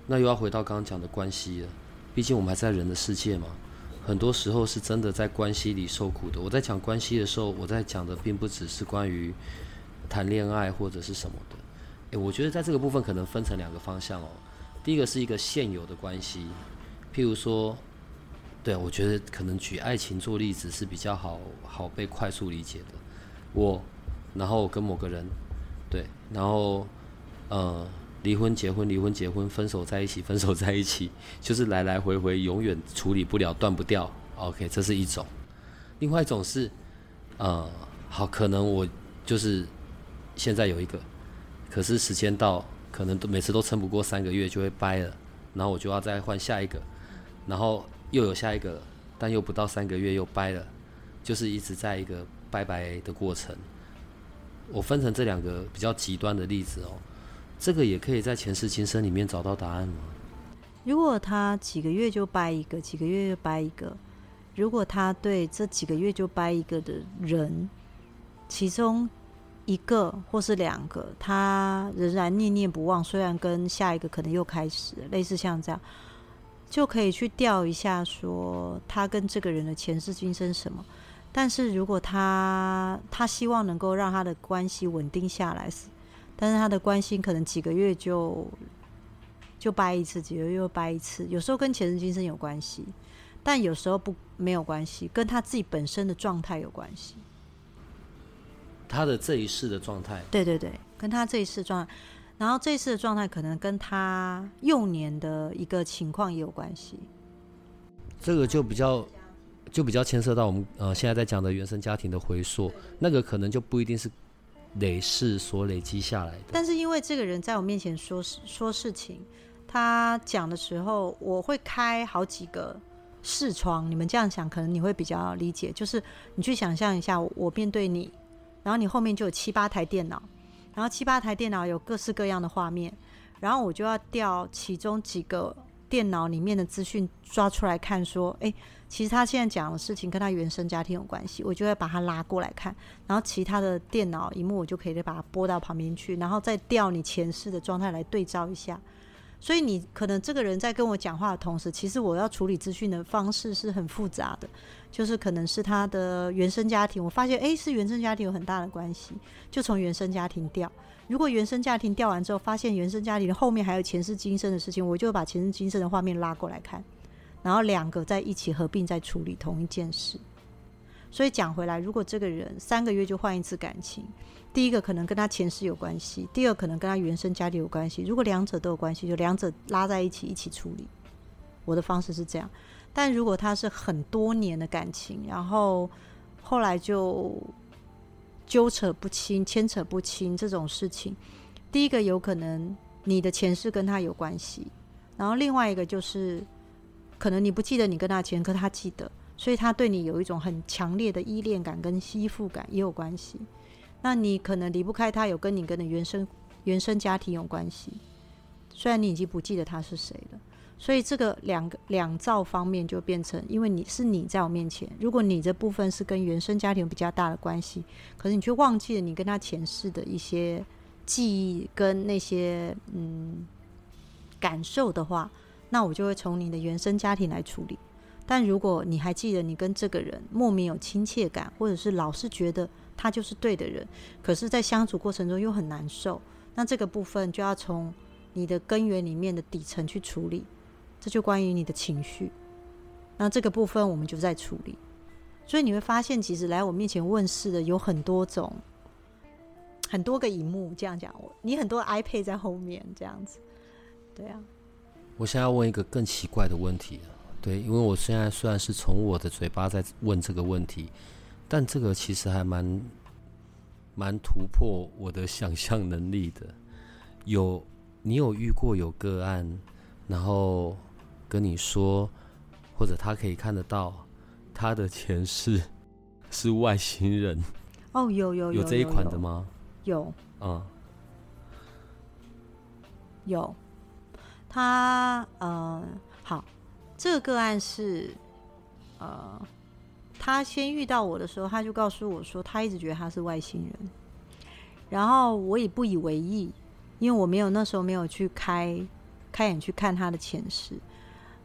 那又要回到刚刚讲的关系了。毕竟我们还在人的世界嘛，很多时候是真的在关系里受苦的。我在讲关系的时候，我在讲的并不只是关于谈恋爱或者是什么的。诶，我觉得在这个部分可能分成两个方向哦。第一个是一个现有的关系，譬如说。对，我觉得可能举爱情做例子是比较好好被快速理解的。我，然后跟某个人，对，然后呃离婚、结婚、离婚、结婚、分手在一起、分手在一起，就是来来回回，永远处理不了、断不掉。OK，这是一种。另外一种是，呃，好，可能我就是现在有一个，可是时间到，可能都每次都撑不过三个月就会掰了，然后我就要再换下一个，然后。又有下一个，但又不到三个月又掰了，就是一直在一个拜拜的过程。我分成这两个比较极端的例子哦，这个也可以在前世今生里面找到答案吗？
如果他几个月就掰一个，几个月就掰一个，如果他对这几个月就掰一个的人，其中一个或是两个，他仍然念念不忘，虽然跟下一个可能又开始，类似像这样。就可以去调一下，说他跟这个人的前世今生什么。但是如果他他希望能够让他的关系稳定下来，但是他的关心可能几个月就就掰一次，几个月又掰一次。有时候跟前世今生有关系，但有时候不没有关系，跟他自己本身的状态有关系。
他的这一世的状态，
对对对，跟他这一世状态。然后这一次的状态可能跟他幼年的一个情况也有关系，
这个就比较就比较牵涉到我们呃现在在讲的原生家庭的回溯，那个可能就不一定是累世所累积下来的。
但是因为这个人在我面前说说事情，他讲的时候，我会开好几个视窗，你们这样想可能你会比较理解。就是你去想象一下，我面对你，然后你后面就有七八台电脑。然后七八台电脑有各式各样的画面，然后我就要调其中几个电脑里面的资讯抓出来看，说，哎，其实他现在讲的事情跟他原生家庭有关系，我就会把它拉过来看，然后其他的电脑荧幕我就可以把它拨到旁边去，然后再调你前世的状态来对照一下。所以你可能这个人在跟我讲话的同时，其实我要处理资讯的方式是很复杂的，就是可能是他的原生家庭，我发现诶是原生家庭有很大的关系，就从原生家庭调。如果原生家庭调完之后，发现原生家庭的后面还有前世今生的事情，我就把前世今生的画面拉过来看，然后两个在一起合并再处理同一件事。所以讲回来，如果这个人三个月就换一次感情。第一个可能跟他前世有关系，第二可能跟他原生家庭有关系。如果两者都有关系，就两者拉在一起一起处理。我的方式是这样。但如果他是很多年的感情，然后后来就纠扯不清、牵扯不清这种事情，第一个有可能你的前世跟他有关系，然后另外一个就是可能你不记得你跟他前，可他记得，所以他对你有一种很强烈的依恋感跟依附感也有关系。那你可能离不开他，有跟你跟你原生原生家庭有关系，虽然你已经不记得他是谁了。所以这个两个两造方面就变成，因为你是你在我面前，如果你这部分是跟原生家庭比较大的关系，可是你却忘记了你跟他前世的一些记忆跟那些嗯感受的话，那我就会从你的原生家庭来处理。但如果你还记得你跟这个人莫名有亲切感，或者是老是觉得他就是对的人，可是，在相处过程中又很难受，那这个部分就要从你的根源里面的底层去处理。这就关于你的情绪，那这个部分我们就在处理。所以你会发现，其实来我面前问世的有很多种，很多个荧幕。这样讲，我你很多 iPad 在后面这样子，对啊。
我现在要问一个更奇怪的问题，对，因为我现在虽然是从我的嘴巴在问这个问题，但这个其实还蛮蛮突破我的想象能力的。有你有遇过有个案，然后。跟你说，或者他可以看得到他的前世是外星人
哦，有有
有这一款的吗？
有
啊，
有他呃，好，这个个案是呃，他先遇到我的时候，他就告诉我说，他一直觉得他是外星人，然后我也不以为意，因为我没有那时候没有去开开眼去看他的前世。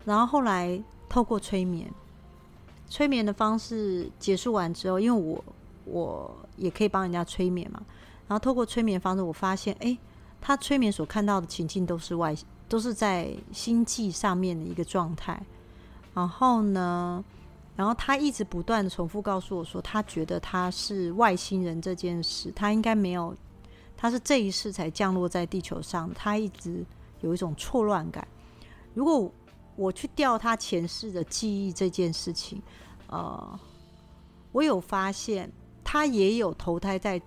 然后后来透过催眠，催眠的方式结束完之后，因为我我也可以帮人家催眠嘛。然后透过催眠方式，我发现，哎，他催眠所看到的情境都是外，都是在星际上面的一个状态。然后呢，然后他一直不断的重复告诉我说，他觉得他是外星人这件事，他应该没有，他是这一世才降落在地球上，他一直有一种错乱感。如果我去调他前世的记忆这件事情，呃，我有发现他也有投胎在，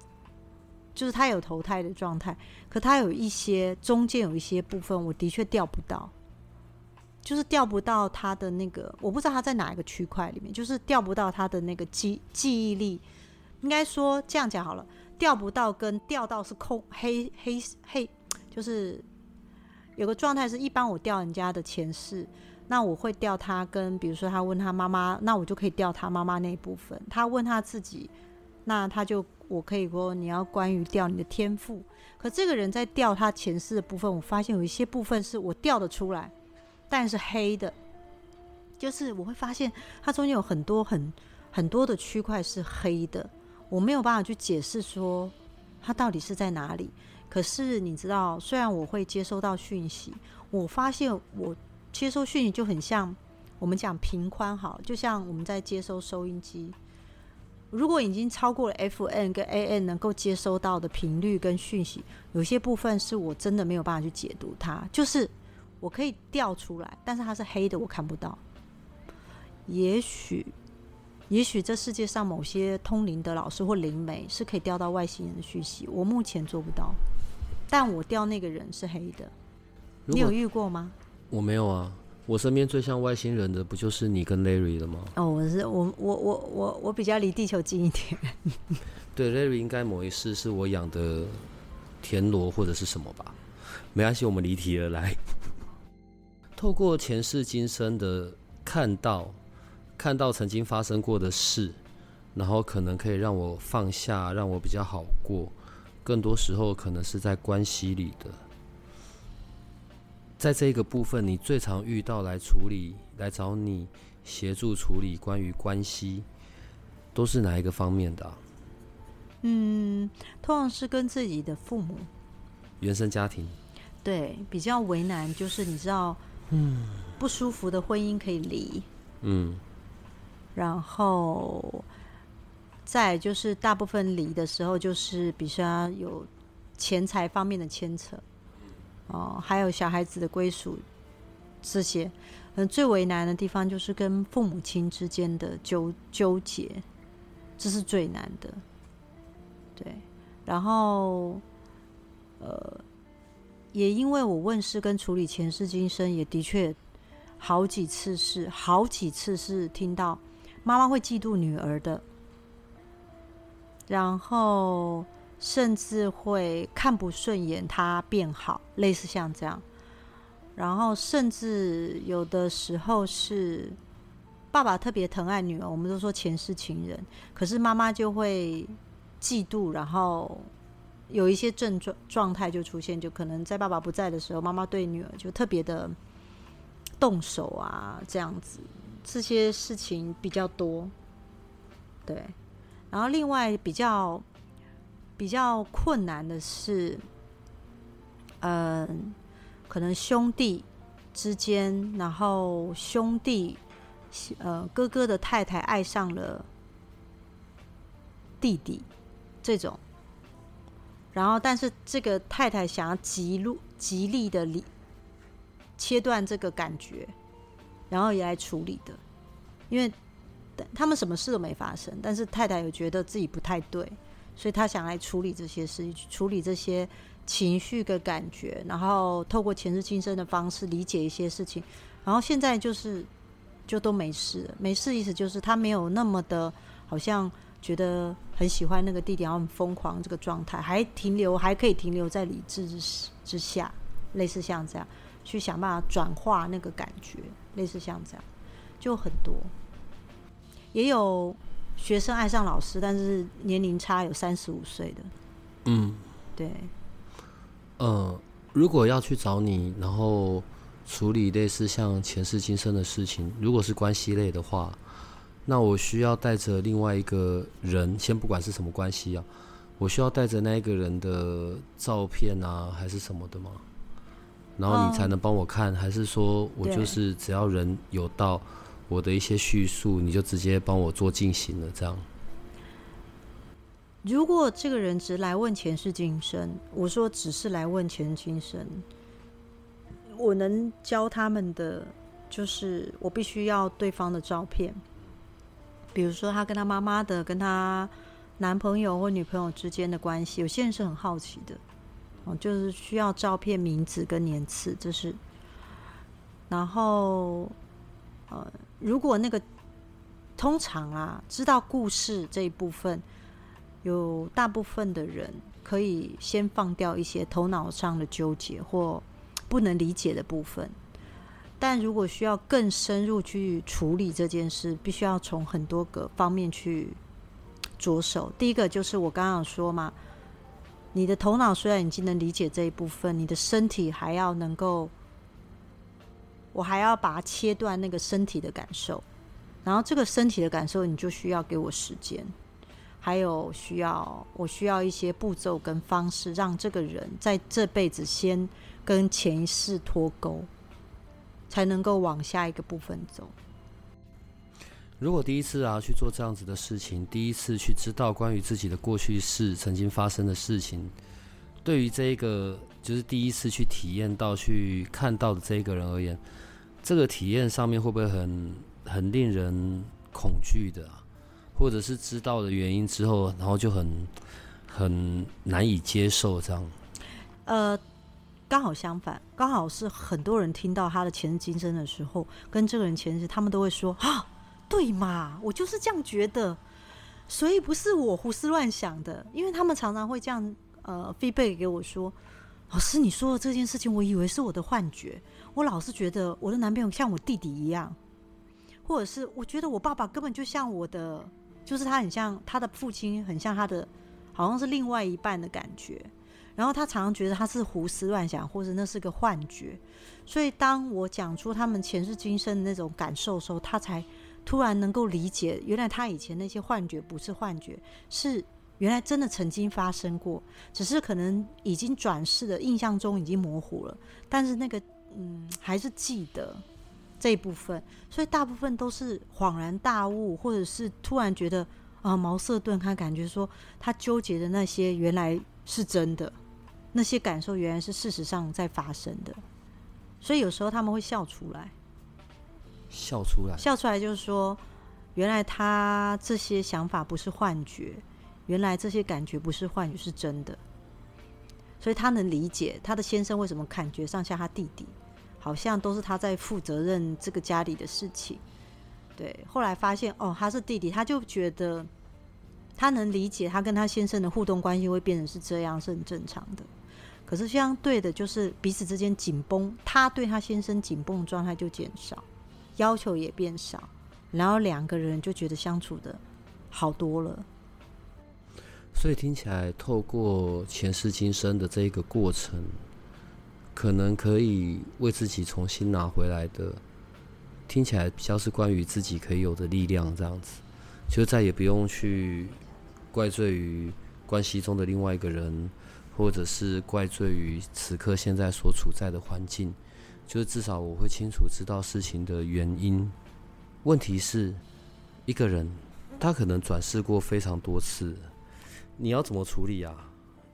就是他有投胎的状态，可他有一些中间有一些部分，我的确调不到，就是调不到他的那个，我不知道他在哪一个区块里面，就是调不到他的那个记记忆力，应该说这样讲好了，调不到跟调到是空黑黑黑，就是。有个状态是一般我调人家的前世，那我会调他跟，比如说他问他妈妈，那我就可以调他妈妈那一部分。他问他自己，那他就我可以说你要关于调你的天赋。可这个人在调他前世的部分，我发现有一些部分是我调得出来，但是黑的，就是我会发现它中间有很多很很多的区块是黑的，我没有办法去解释说它到底是在哪里。可是你知道，虽然我会接收到讯息，我发现我接收讯息就很像我们讲频宽好，就像我们在接收收音机。如果已经超过了 FN 跟 AN 能够接收到的频率跟讯息，有些部分是我真的没有办法去解读它，就是我可以调出来，但是它是黑的，我看不到。也许。也许这世界上某些通灵的老师或灵媒是可以调到外星人的讯息，我目前做不到。但我调那个人是黑的，你有遇过吗？
我没有啊，我身边最像外星人的不就是你跟 Larry 了吗？
哦，我是我我我我我比较离地球近一点。
对，Larry 应该某一世是我养的田螺或者是什么吧？没关系，我们离题而来。透过前世今生的看到。看到曾经发生过的事，然后可能可以让我放下，让我比较好过。更多时候可能是在关系里的，在这个部分，你最常遇到来处理、来找你协助处理关于关系，都是哪一个方面的？
嗯，通常是跟自己的父母、
原生家庭。
对，比较为难，就是你知道，嗯，不舒服的婚姻可以离，嗯。然后，再就是大部分离的时候，就是比如说有钱财方面的牵扯，哦，还有小孩子的归属这些，嗯，最为难的地方就是跟父母亲之间的纠纠结，这是最难的。对，然后，呃，也因为我问世跟处理前世今生，也的确好几次是好几次是听到妈妈会嫉妒女儿的，然后甚至会看不顺眼他变好，类似像这样，然后甚至有的时候是爸爸特别疼爱女儿，我们都说前世情人，可是妈妈就会。嫉妒，然后有一些症状状态就出现，就可能在爸爸不在的时候，妈妈对女儿就特别的动手啊，这样子，这些事情比较多。对，然后另外比较比较困难的是，嗯，可能兄弟之间，然后兄弟呃哥哥的太太爱上了弟弟。这种，然后但是这个太太想要极路极力的离切断这个感觉，然后也来处理的，因为他们什么事都没发生，但是太太有觉得自己不太对，所以他想来处理这些事，处理这些情绪的感觉，然后透过前世今生的方式理解一些事情，然后现在就是就都没事，没事意思就是他没有那么的好像。觉得很喜欢那个弟弟，然后很疯狂这个状态，还停留还可以停留在理智之之下，类似像这样去想办法转化那个感觉，类似像这样就很多，也有学生爱上老师，但是年龄差有三十五岁的，
嗯，
对，
呃，如果要去找你，然后处理类似像前世今生的事情，如果是关系类的话。那我需要带着另外一个人，先不管是什么关系啊，我需要带着那一个人的照片啊，还是什么的吗？然后你才能帮我看，还是说我就是只要人有到我的一些叙述，你就直接帮我做进行了？这样？
如果这个人只来问前世今生，我说只是来问前世今生，我能教他们的就是我必须要对方的照片。比如说，他跟他妈妈的、跟他男朋友或女朋友之间的关系，有些人是很好奇的，哦，就是需要照片、名字跟年次，这是。然后，呃，如果那个通常啊，知道故事这一部分，有大部分的人可以先放掉一些头脑上的纠结或不能理解的部分。但如果需要更深入去处理这件事，必须要从很多个方面去着手。第一个就是我刚刚说嘛，你的头脑虽然已经能理解这一部分，你的身体还要能够，我还要把它切断那个身体的感受，然后这个身体的感受，你就需要给我时间，还有需要我需要一些步骤跟方式，让这个人在这辈子先跟前世脱钩。才能够往下一个部分走。
如果第一次啊去做这样子的事情，第一次去知道关于自己的过去式曾经发生的事情，对于这一个就是第一次去体验到、去看到的这一个人而言，这个体验上面会不会很很令人恐惧的，或者是知道的原因之后，然后就很很难以接受这样？
呃。刚好相反，刚好是很多人听到他的前世今生的时候，跟这个人前世，他们都会说：“啊，对嘛，我就是这样觉得，所以不是我胡思乱想的。”因为他们常常会这样呃飞背给我说：“老师，你说的这件事情，我以为是我的幻觉，我老是觉得我的男朋友像我弟弟一样，或者是我觉得我爸爸根本就像我的，就是他很像他的父亲，很像他的，好像是另外一半的感觉。”然后他常常觉得他是胡思乱想，或者那是个幻觉，所以当我讲出他们前世今生的那种感受的时候，他才突然能够理解，原来他以前那些幻觉不是幻觉，是原来真的曾经发生过，只是可能已经转世的印象中已经模糊了，但是那个嗯还是记得这一部分，所以大部分都是恍然大悟，或者是突然觉得啊茅塞顿开，感觉说他纠结的那些原来是真的。那些感受原来是事实上在发生的，所以有时候他们会笑出来，
笑出来，
笑出来就是说，原来他这些想法不是幻觉，原来这些感觉不是幻觉，是真的。所以他能理解他的先生为什么感觉上像他弟弟，好像都是他在负责任这个家里的事情。对，后来发现哦，他是弟弟，他就觉得他能理解他跟他先生的互动关系会变成是这样，是很正常的。可是相对的，就是彼此之间紧绷，他对他先生紧绷的状态就减少，要求也变少，然后两个人就觉得相处的好多了。
所以听起来，透过前世今生的这一个过程，可能可以为自己重新拿回来的。听起来比较是关于自己可以有的力量，这样子，就再也不用去怪罪于关系中的另外一个人，或者是怪罪于此刻现在所处在的环境。就是至少我会清楚知道事情的原因。问题是，一个人他可能转世过非常多次。你要怎么处理啊？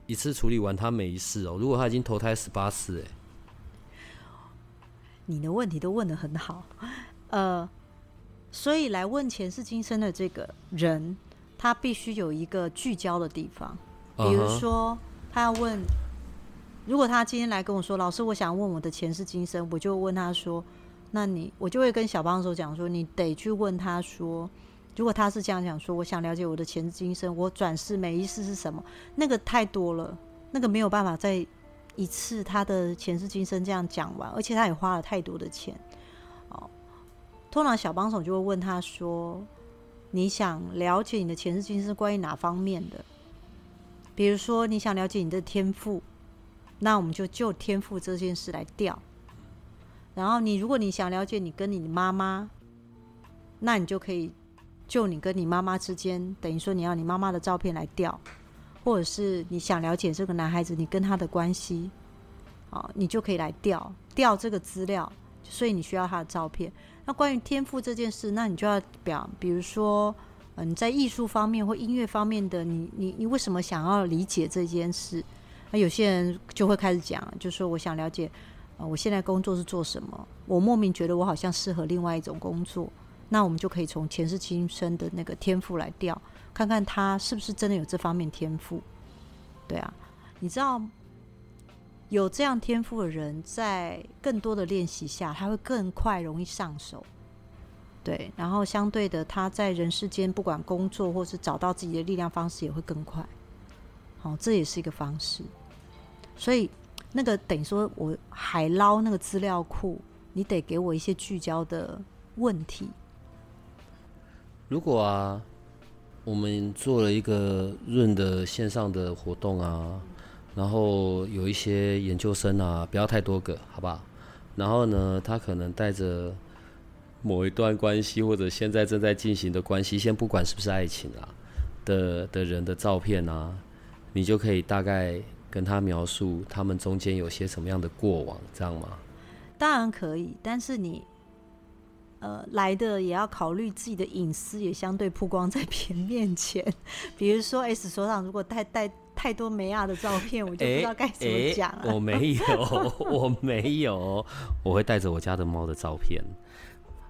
一次处理完他每一世哦。如果他已经投胎十八次，哎，
你的问题都问的很好，呃，所以来问前世今生的这个人，他必须有一个聚焦的地方。比如说，他要问，如果他今天来跟我说，老师，我想问我的前世今生，我就问他说，那你，我就会跟小帮手讲说，你得去问他说。如果他是这样讲说，我想了解我的前世今生，我转世每一世是什么？那个太多了，那个没有办法再一次他的前世今生这样讲完，而且他也花了太多的钱。哦，通常小帮手就会问他说：“你想了解你的前世今生关于哪方面的？比如说你想了解你的天赋，那我们就就天赋这件事来调。然后你如果你想了解你跟你的妈妈，那你就可以。”就你跟你妈妈之间，等于说你要你妈妈的照片来调，或者是你想了解这个男孩子你跟他的关系，啊，你就可以来调调这个资料。所以你需要他的照片。那关于天赋这件事，那你就要表，比如说，嗯，在艺术方面或音乐方面的，你你你为什么想要理解这件事？那有些人就会开始讲，就说我想了解，呃，我现在工作是做什么？我莫名觉得我好像适合另外一种工作。那我们就可以从前世今生的那个天赋来调，看看他是不是真的有这方面天赋。对啊，你知道有这样天赋的人，在更多的练习下，他会更快容易上手。对，然后相对的，他在人世间不管工作或是找到自己的力量方式也会更快。好，这也是一个方式。所以那个等于说我海捞那个资料库，你得给我一些聚焦的问题。
如果啊，我们做了一个润的线上的活动啊，然后有一些研究生啊，不要太多个，好不好？然后呢，他可能带着某一段关系或者现在正在进行的关系，先不管是不是爱情啊的的人的照片啊，你就可以大概跟他描述他们中间有些什么样的过往，这样吗？
当然可以，但是你。呃，来的也要考虑自己的隐私，也相对曝光在别人面前。比如说，S 所长如果带带太多梅亚的照片，我就不知道该怎么讲了。
我没有，我没有，我会带着我家的猫的照片。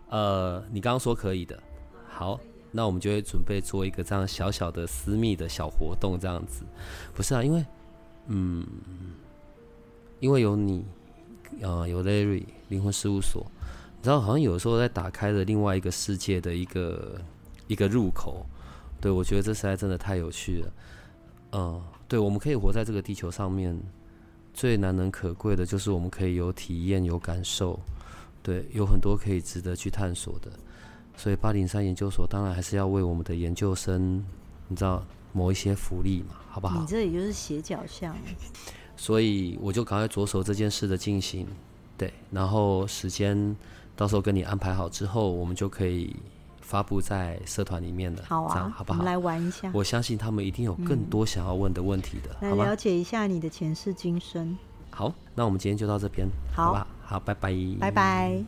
呃，你刚刚说可以的，好，那我们就会准备做一个这样小小的私密的小活动，这样子。不是啊，因为，嗯，因为有你，呃，有 Larry 灵魂事务所。然后好像有时候在打开了另外一个世界的一个一个入口，对我觉得这实在真的太有趣了。嗯，对，我们可以活在这个地球上面，最难能可贵的就是我们可以有体验、有感受，对，有很多可以值得去探索的。所以八零三研究所当然还是要为我们的研究生，你知道谋一些福利嘛，好不好？
你这里就是斜角巷，
所以我就赶快着手这件事的进行，对，然后时间。到时候跟你安排好之后，我们就可以发布在社团里面了。
好啊，
好不好？
我们来玩一下。
我相信他们一定有更多想要问的问题的。
来了解一下你的前世今生。
好，那我们今天就到这边。好吧，好，拜拜。
拜拜。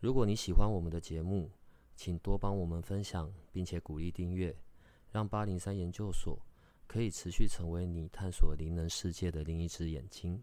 如果你喜欢我们的节目，请多帮我们分享，并且鼓励订阅，让八零三研究所可以持续成为你探索灵能世界的另一只眼睛。